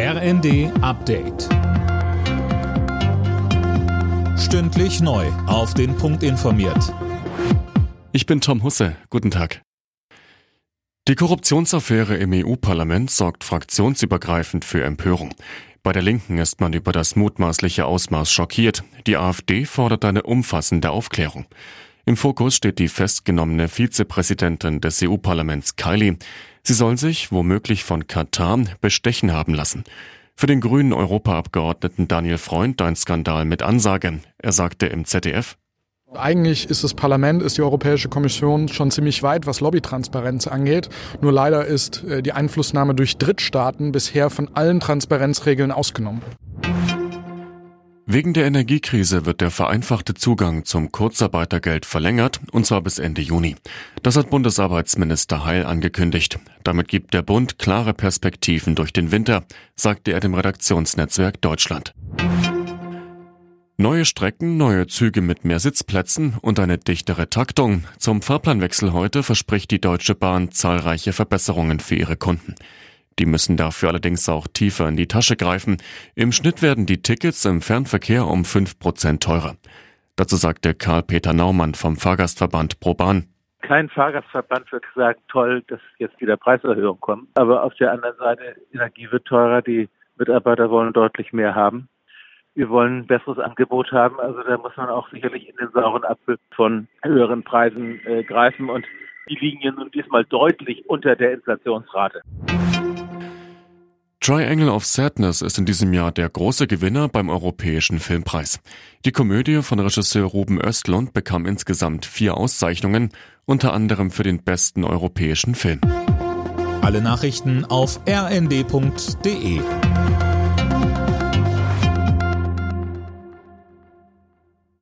RND Update. Stündlich neu. Auf den Punkt informiert. Ich bin Tom Husse. Guten Tag. Die Korruptionsaffäre im EU-Parlament sorgt fraktionsübergreifend für Empörung. Bei der Linken ist man über das mutmaßliche Ausmaß schockiert. Die AfD fordert eine umfassende Aufklärung. Im Fokus steht die festgenommene Vizepräsidentin des EU-Parlaments Kylie. Sie soll sich, womöglich von Katar, bestechen haben lassen. Für den grünen Europaabgeordneten Daniel Freund ein Skandal mit Ansage. Er sagte im ZDF, eigentlich ist das Parlament, ist die Europäische Kommission schon ziemlich weit, was Lobbytransparenz angeht. Nur leider ist äh, die Einflussnahme durch Drittstaaten bisher von allen Transparenzregeln ausgenommen. Wegen der Energiekrise wird der vereinfachte Zugang zum Kurzarbeitergeld verlängert, und zwar bis Ende Juni. Das hat Bundesarbeitsminister Heil angekündigt. Damit gibt der Bund klare Perspektiven durch den Winter, sagte er dem Redaktionsnetzwerk Deutschland. Neue Strecken, neue Züge mit mehr Sitzplätzen und eine dichtere Taktung. Zum Fahrplanwechsel heute verspricht die Deutsche Bahn zahlreiche Verbesserungen für ihre Kunden. Die müssen dafür allerdings auch tiefer in die Tasche greifen. Im Schnitt werden die Tickets im Fernverkehr um 5% teurer. Dazu sagte Karl-Peter Naumann vom Fahrgastverband ProBahn. Kein Fahrgastverband wird sagen, toll, dass jetzt wieder Preiserhöhungen kommen. Aber auf der anderen Seite, Energie wird teurer, die Mitarbeiter wollen deutlich mehr haben. Wir wollen ein besseres Angebot haben, also da muss man auch sicherlich in den sauren Apfel von höheren Preisen äh, greifen und die liegen ja nun diesmal deutlich unter der Inflationsrate. Triangle of Sadness ist in diesem Jahr der große Gewinner beim Europäischen Filmpreis. Die Komödie von Regisseur Ruben Östlund bekam insgesamt vier Auszeichnungen, unter anderem für den besten europäischen Film. Alle Nachrichten auf rnd.de